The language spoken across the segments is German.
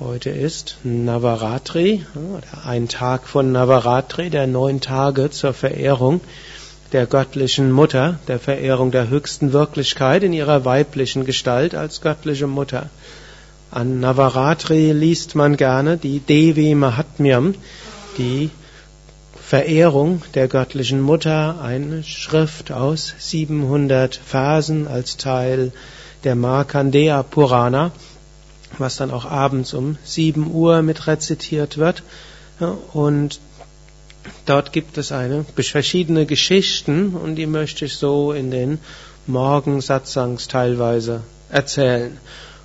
Heute ist Navaratri, ein Tag von Navaratri, der neun Tage zur Verehrung der göttlichen Mutter, der Verehrung der höchsten Wirklichkeit in ihrer weiblichen Gestalt als göttliche Mutter. An Navaratri liest man gerne die Devi Mahatmyam, die Verehrung der göttlichen Mutter, eine Schrift aus 700 Versen als Teil der Markandeya Purana was dann auch abends um 7 Uhr mit rezitiert wird. Und dort gibt es eine, verschiedene Geschichten und die möchte ich so in den Morgensatsangs teilweise erzählen.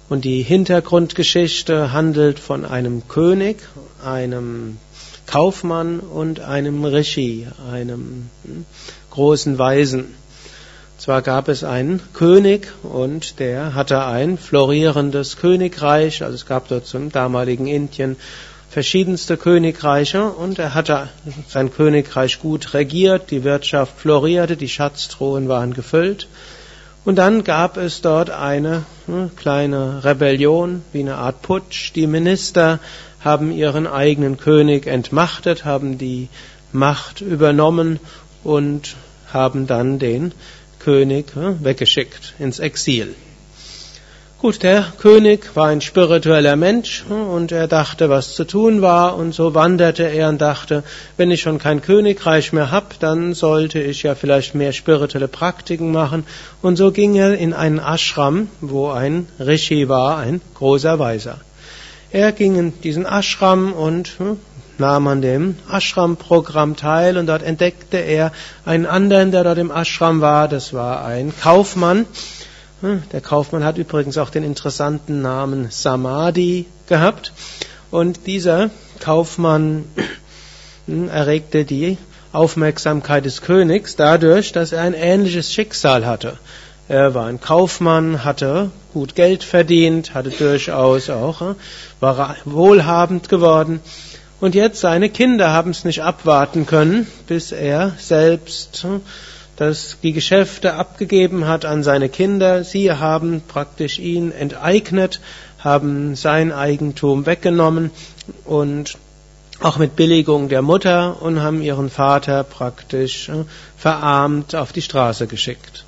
Und die Hintergrundgeschichte handelt von einem König, einem Kaufmann und einem Rishi, einem hm, großen Weisen. Zwar gab es einen König und der hatte ein florierendes Königreich, also es gab dort zum damaligen Indien verschiedenste Königreiche und er hatte sein Königreich gut regiert, die Wirtschaft florierte, die Schatztruhen waren gefüllt. Und dann gab es dort eine hm, kleine Rebellion, wie eine Art Putsch. Die Minister haben ihren eigenen König entmachtet, haben die Macht übernommen und haben dann den König weggeschickt ins Exil. Gut, der König war ein spiritueller Mensch und er dachte, was zu tun war und so wanderte er und dachte, wenn ich schon kein Königreich mehr habe, dann sollte ich ja vielleicht mehr spirituelle Praktiken machen und so ging er in einen Ashram, wo ein Rishi war, ein großer Weiser. Er ging in diesen Ashram und nahm an dem Ashram-Programm teil und dort entdeckte er einen anderen, der dort im Ashram war. Das war ein Kaufmann. Hm, der Kaufmann hat übrigens auch den interessanten Namen Samadhi gehabt. Und dieser Kaufmann hm, erregte die Aufmerksamkeit des Königs dadurch, dass er ein ähnliches Schicksal hatte. Er war ein Kaufmann, hatte gut Geld verdient, hatte durchaus auch, hm, war wohlhabend geworden und jetzt seine Kinder haben es nicht abwarten können, bis er selbst hm, das, die Geschäfte abgegeben hat an seine Kinder. Sie haben praktisch ihn enteignet, haben sein Eigentum weggenommen und auch mit Billigung der Mutter und haben ihren Vater praktisch hm, verarmt auf die Straße geschickt.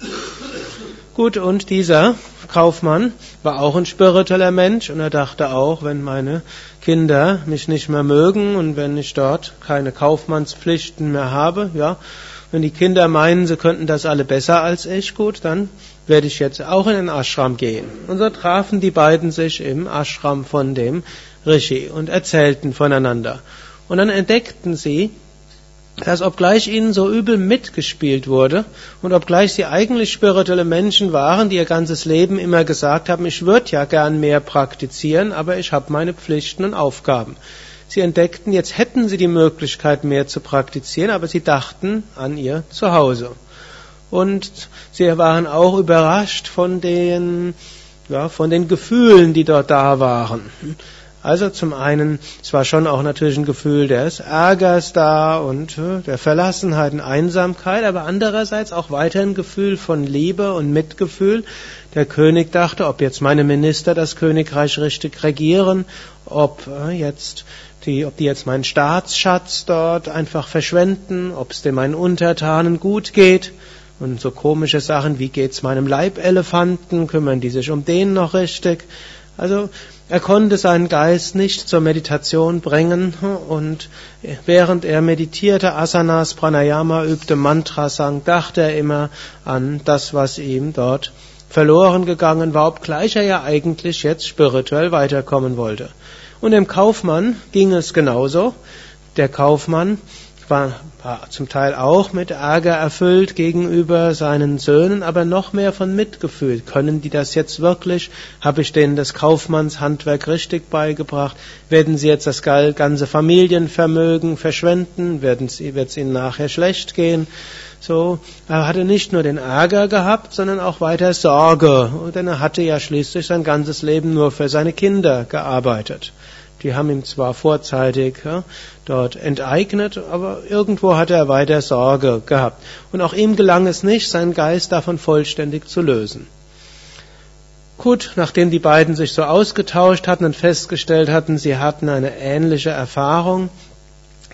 Gut, und dieser Kaufmann war auch ein spiritueller Mensch und er dachte auch, wenn meine Kinder mich nicht mehr mögen und wenn ich dort keine Kaufmannspflichten mehr habe, ja, wenn die Kinder meinen, sie könnten das alle besser als ich, gut, dann werde ich jetzt auch in den Ashram gehen. Und so trafen die beiden sich im Ashram von dem Rishi und erzählten voneinander. Und dann entdeckten sie, dass obgleich ihnen so übel mitgespielt wurde und obgleich sie eigentlich spirituelle Menschen waren, die ihr ganzes Leben immer gesagt haben, ich würde ja gern mehr praktizieren, aber ich habe meine Pflichten und Aufgaben. Sie entdeckten, jetzt hätten sie die Möglichkeit mehr zu praktizieren, aber sie dachten an ihr Zuhause. Und sie waren auch überrascht von den, ja, von den Gefühlen, die dort da waren. Also zum einen, es war schon auch natürlich ein Gefühl des Ärgers da und äh, der Verlassenheit und Einsamkeit, aber andererseits auch weiter ein Gefühl von Liebe und Mitgefühl. Der König dachte, ob jetzt meine Minister das Königreich richtig regieren, ob äh, jetzt die, ob die jetzt meinen Staatsschatz dort einfach verschwenden, ob es dem meinen Untertanen gut geht. Und so komische Sachen, wie geht's meinem Leibelefanten, kümmern die sich um den noch richtig? Also er konnte seinen Geist nicht zur Meditation bringen und während er meditierte, Asanas, Pranayama übte, Mantra sang, dachte er immer an das, was ihm dort verloren gegangen war, obgleich er ja eigentlich jetzt spirituell weiterkommen wollte. Und dem Kaufmann ging es genauso. Der Kaufmann war, zum Teil auch mit Ärger erfüllt gegenüber seinen Söhnen, aber noch mehr von Mitgefühl. Können die das jetzt wirklich? Habe ich denen das Kaufmannshandwerk richtig beigebracht? Werden sie jetzt das ganze Familienvermögen verschwenden? Wird es ihnen nachher schlecht gehen? So, er hatte nicht nur den Ärger gehabt, sondern auch weiter Sorge, denn er hatte ja schließlich sein ganzes Leben nur für seine Kinder gearbeitet. Die haben ihn zwar vorzeitig ja, dort enteignet, aber irgendwo hatte er weiter Sorge gehabt. Und auch ihm gelang es nicht, seinen Geist davon vollständig zu lösen. Gut, nachdem die beiden sich so ausgetauscht hatten und festgestellt hatten, sie hatten eine ähnliche Erfahrung,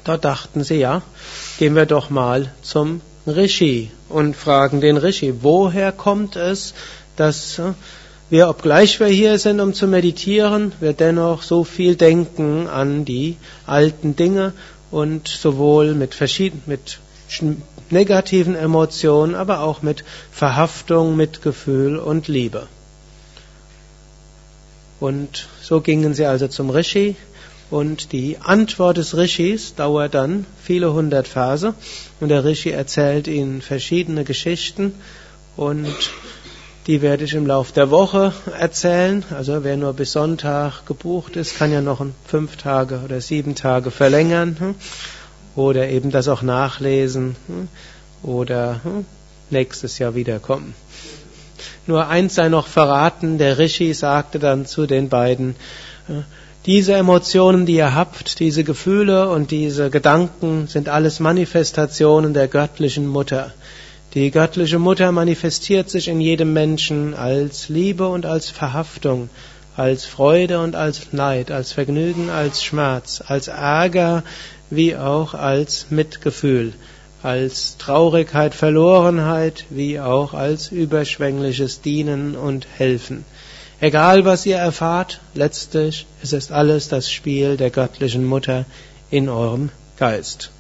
dort dachten sie, ja, gehen wir doch mal zum Rishi und fragen den Rishi, woher kommt es, dass wir, obgleich wir hier sind, um zu meditieren, wir dennoch so viel denken an die alten Dinge und sowohl mit verschiedenen, mit negativen Emotionen, aber auch mit Verhaftung, Mitgefühl und Liebe. Und so gingen sie also zum Rishi. Und die Antwort des Rishis dauert dann viele hundert Verse. Und der Rishi erzählt ihnen verschiedene Geschichten. Und die werde ich im Laufe der Woche erzählen. Also wer nur bis Sonntag gebucht ist, kann ja noch fünf Tage oder sieben Tage verlängern hm? oder eben das auch nachlesen hm? oder hm? nächstes Jahr wiederkommen. Nur eins sei noch verraten, der Rishi sagte dann zu den beiden, diese Emotionen, die ihr habt, diese Gefühle und diese Gedanken sind alles Manifestationen der göttlichen Mutter. Die göttliche Mutter manifestiert sich in jedem Menschen als Liebe und als Verhaftung, als Freude und als Neid, als Vergnügen, als Schmerz, als Ärger wie auch als Mitgefühl als Traurigkeit, Verlorenheit, wie auch als überschwängliches Dienen und Helfen. Egal was ihr erfahrt, letztlich ist es alles das Spiel der göttlichen Mutter in eurem Geist.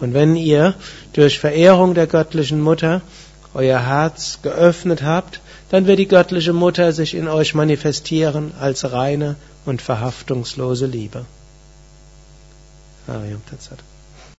Und wenn ihr durch Verehrung der göttlichen Mutter euer Herz geöffnet habt, dann wird die göttliche Mutter sich in euch manifestieren als reine und verhaftungslose Liebe. Ariam Tatsat.